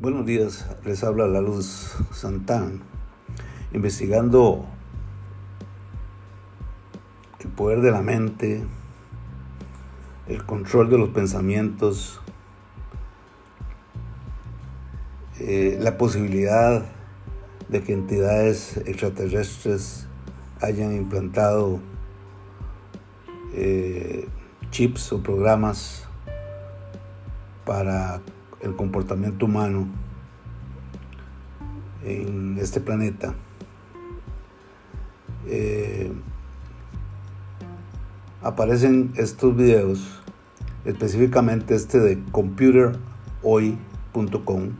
Buenos días, les habla La Luz Santán, investigando el poder de la mente, el control de los pensamientos, eh, la posibilidad de que entidades extraterrestres hayan implantado eh, chips o programas para el comportamiento humano en este planeta. Eh, aparecen estos videos, específicamente este de computerhoy.com,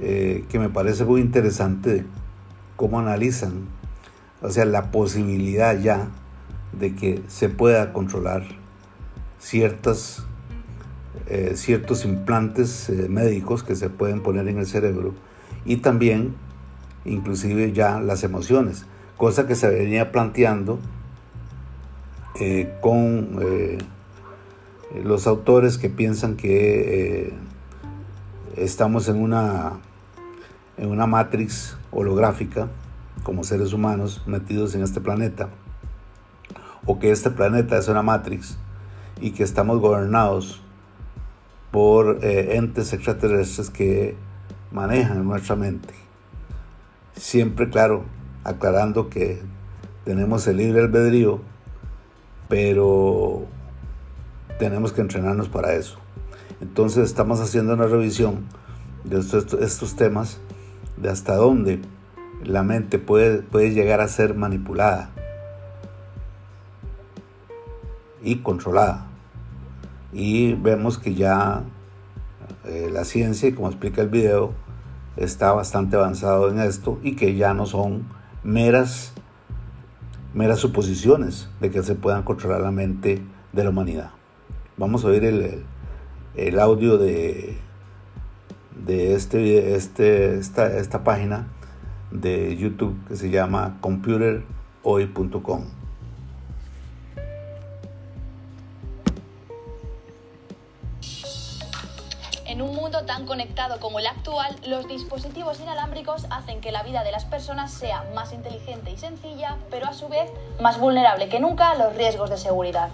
eh, que me parece muy interesante cómo analizan, o sea, la posibilidad ya de que se pueda controlar ciertas eh, ciertos implantes eh, médicos que se pueden poner en el cerebro y también inclusive ya las emociones, cosa que se venía planteando eh, con los autores que piensan que estamos en una, en una matrix holográfica como seres humanos metidos en este planeta o que este planeta es una matrix y que estamos gobernados por eh, entes extraterrestres que manejan nuestra mente. Siempre, claro, aclarando que tenemos el libre albedrío, pero tenemos que entrenarnos para eso. Entonces estamos haciendo una revisión de estos, temas, de hasta dónde la mente puede, puede llegar a ser manipulada y controlada y vemos que ya eh, la ciencia, como explica el video, está bastante avanzado en esto y que ya no son meras, meras suposiciones de que se puedan controlar la mente de la humanidad. Vamos a oír el, el audio de, de este, este, esta, esta página de YouTube que se llama computerhoy.com. tan conectado como el actual, los dispositivos inalámbricos hacen que la vida de las personas sea más inteligente y sencilla, pero a su vez más vulnerable que nunca a los riesgos de seguridad.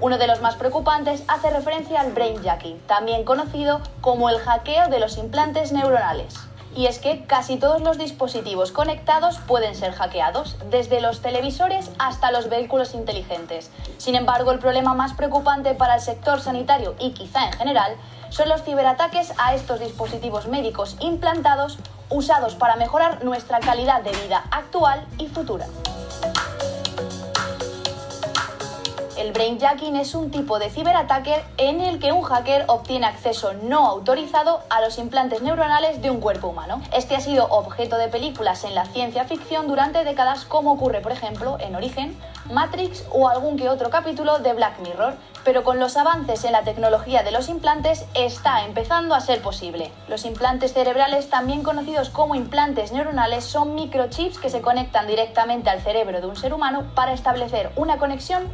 Uno de los más preocupantes hace referencia al brainjacking, también conocido como el hackeo de los implantes neuronales. Y es que casi todos los dispositivos conectados pueden ser hackeados, desde los televisores hasta los vehículos inteligentes. Sin embargo, el problema más preocupante para el sector sanitario y quizá en general son los ciberataques a estos dispositivos médicos implantados usados para mejorar nuestra calidad de vida actual y futura. El brainjacking es un tipo de ciberataque en el que un hacker obtiene acceso no autorizado a los implantes neuronales de un cuerpo humano. Este ha sido objeto de películas en la ciencia ficción durante décadas, como ocurre, por ejemplo, en Origen, Matrix o algún que otro capítulo de Black Mirror, pero con los avances en la tecnología de los implantes está empezando a ser posible. Los implantes cerebrales, también conocidos como implantes neuronales, son microchips que se conectan directamente al cerebro de un ser humano para establecer una conexión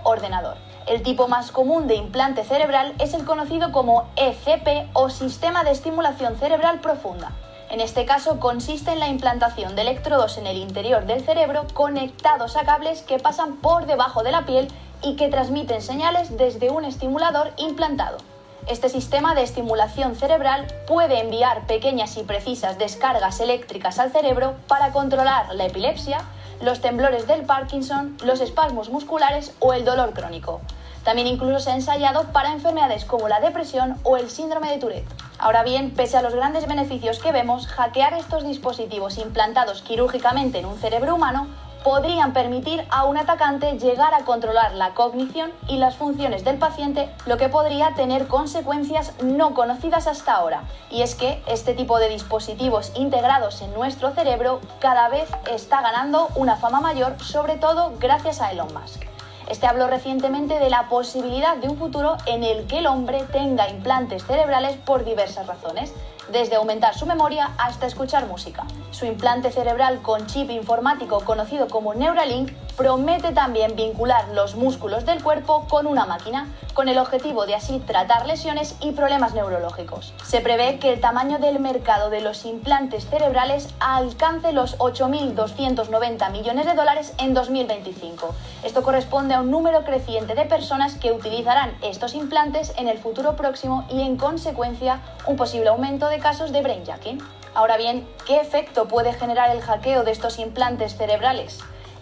cerebro-ordenador. El tipo más común de implante cerebral es el conocido como ECP o Sistema de Estimulación Cerebral Profunda. En este caso consiste en la implantación de electrodos en el interior del cerebro conectados a cables que pasan por debajo de la piel y que transmiten señales desde un estimulador implantado. Este sistema de estimulación cerebral puede enviar pequeñas y precisas descargas eléctricas al cerebro para controlar la epilepsia, los temblores del Parkinson, los espasmos musculares o el dolor crónico. También incluso se ha ensayado para enfermedades como la depresión o el síndrome de Tourette. Ahora bien, pese a los grandes beneficios que vemos, hackear estos dispositivos implantados quirúrgicamente en un cerebro humano podrían permitir a un atacante llegar a controlar la cognición y las funciones del paciente, lo que podría tener consecuencias no conocidas hasta ahora. Y es que este tipo de dispositivos integrados en nuestro cerebro cada vez está ganando una fama mayor, sobre todo gracias a Elon Musk. Este habló recientemente de la posibilidad de un futuro en el que el hombre tenga implantes cerebrales por diversas razones, desde aumentar su memoria hasta escuchar música. Su implante cerebral con chip informático conocido como Neuralink promete también vincular los músculos del cuerpo con una máquina, con el objetivo de así tratar lesiones y problemas neurológicos. Se prevé que el tamaño del mercado de los implantes cerebrales alcance los 8.290 millones de dólares en 2025. Esto corresponde a un número creciente de personas que utilizarán estos implantes en el futuro próximo y en consecuencia un posible aumento de casos de brainjacking. Ahora bien, ¿qué efecto puede generar el hackeo de estos implantes cerebrales?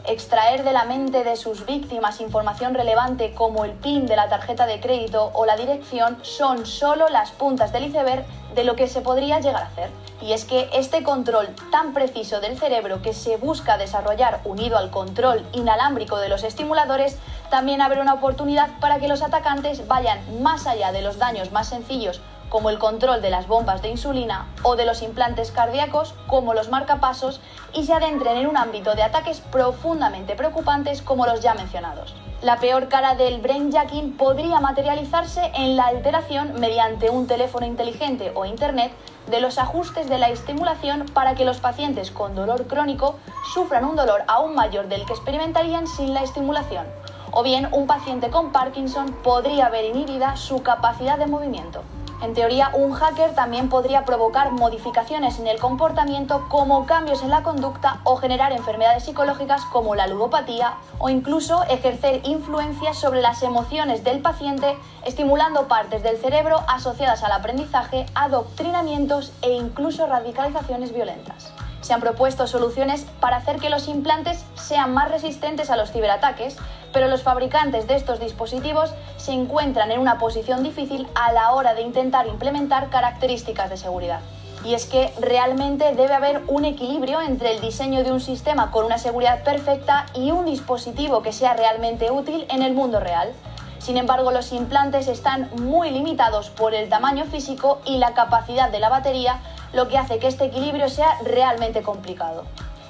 Extraer de la mente de sus víctimas información relevante como el PIN de la tarjeta de crédito o la dirección son solo las puntas del iceberg de lo que se podría llegar a hacer. Y es que este control tan preciso del cerebro que se busca desarrollar unido al control inalámbrico de los estimuladores, también abre una oportunidad para que los atacantes vayan más allá de los daños más sencillos como el control de las bombas de insulina o de los implantes cardíacos, como los marcapasos, y se adentren en un ámbito de ataques profundamente preocupantes como los ya mencionados. La peor cara del brainjacking podría materializarse en la alteración mediante un teléfono inteligente o internet de los ajustes de la estimulación para que los pacientes con dolor crónico sufran un dolor aún mayor del que experimentarían sin la estimulación. O bien un paciente con Parkinson podría ver inhibida su capacidad de movimiento. En teoría, un hacker también podría provocar modificaciones en el comportamiento como cambios en la conducta o generar enfermedades psicológicas como la ludopatía o incluso ejercer influencia sobre las emociones del paciente estimulando partes del cerebro asociadas al aprendizaje, adoctrinamientos e incluso radicalizaciones violentas se han propuesto soluciones para hacer que los implantes sean más resistentes a los ciberataques, pero los fabricantes de estos dispositivos se encuentran en una posición difícil a la hora de intentar implementar características de seguridad. Y es que realmente debe haber un equilibrio entre el diseño de un sistema con una seguridad perfecta y un dispositivo que sea realmente útil en el mundo real. Sin embargo, los implantes están muy limitados por el tamaño físico y la capacidad de la batería, lo que hace que este equilibrio sea realmente complicado.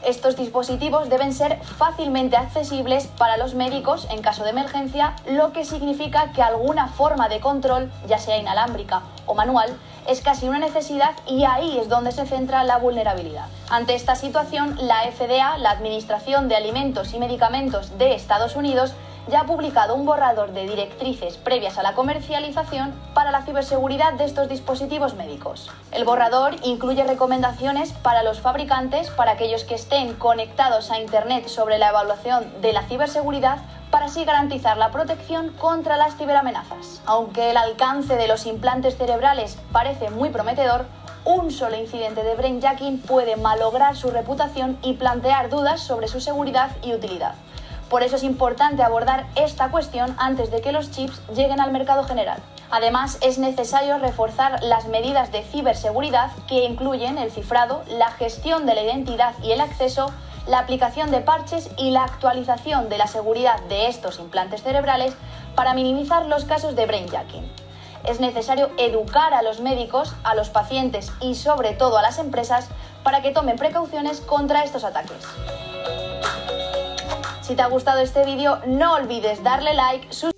Estos dispositivos deben ser fácilmente accesibles para los médicos en caso de emergencia, lo que significa que alguna forma de control, ya sea inalámbrica o manual, es casi una necesidad y ahí es donde se centra la vulnerabilidad. Ante esta situación, la FDA, la Administración de Alimentos y Medicamentos de Estados Unidos, ya ha publicado un borrador de directrices previas a la comercialización para la ciberseguridad de estos dispositivos médicos. El borrador incluye recomendaciones para los fabricantes, para aquellos que estén conectados a Internet sobre la evaluación de la ciberseguridad, para así garantizar la protección contra las ciberamenazas. Aunque el alcance de los implantes cerebrales parece muy prometedor, un solo incidente de brainjacking puede malograr su reputación y plantear dudas sobre su seguridad y utilidad. Por eso es importante abordar esta cuestión antes de que los chips lleguen al mercado general. Además, es necesario reforzar las medidas de ciberseguridad que incluyen el cifrado, la gestión de la identidad y el acceso, la aplicación de parches y la actualización de la seguridad de estos implantes cerebrales para minimizar los casos de brainjacking. Es necesario educar a los médicos, a los pacientes y sobre todo a las empresas para que tomen precauciones contra estos ataques. Si te ha gustado este vídeo, no olvides darle like, suscribirte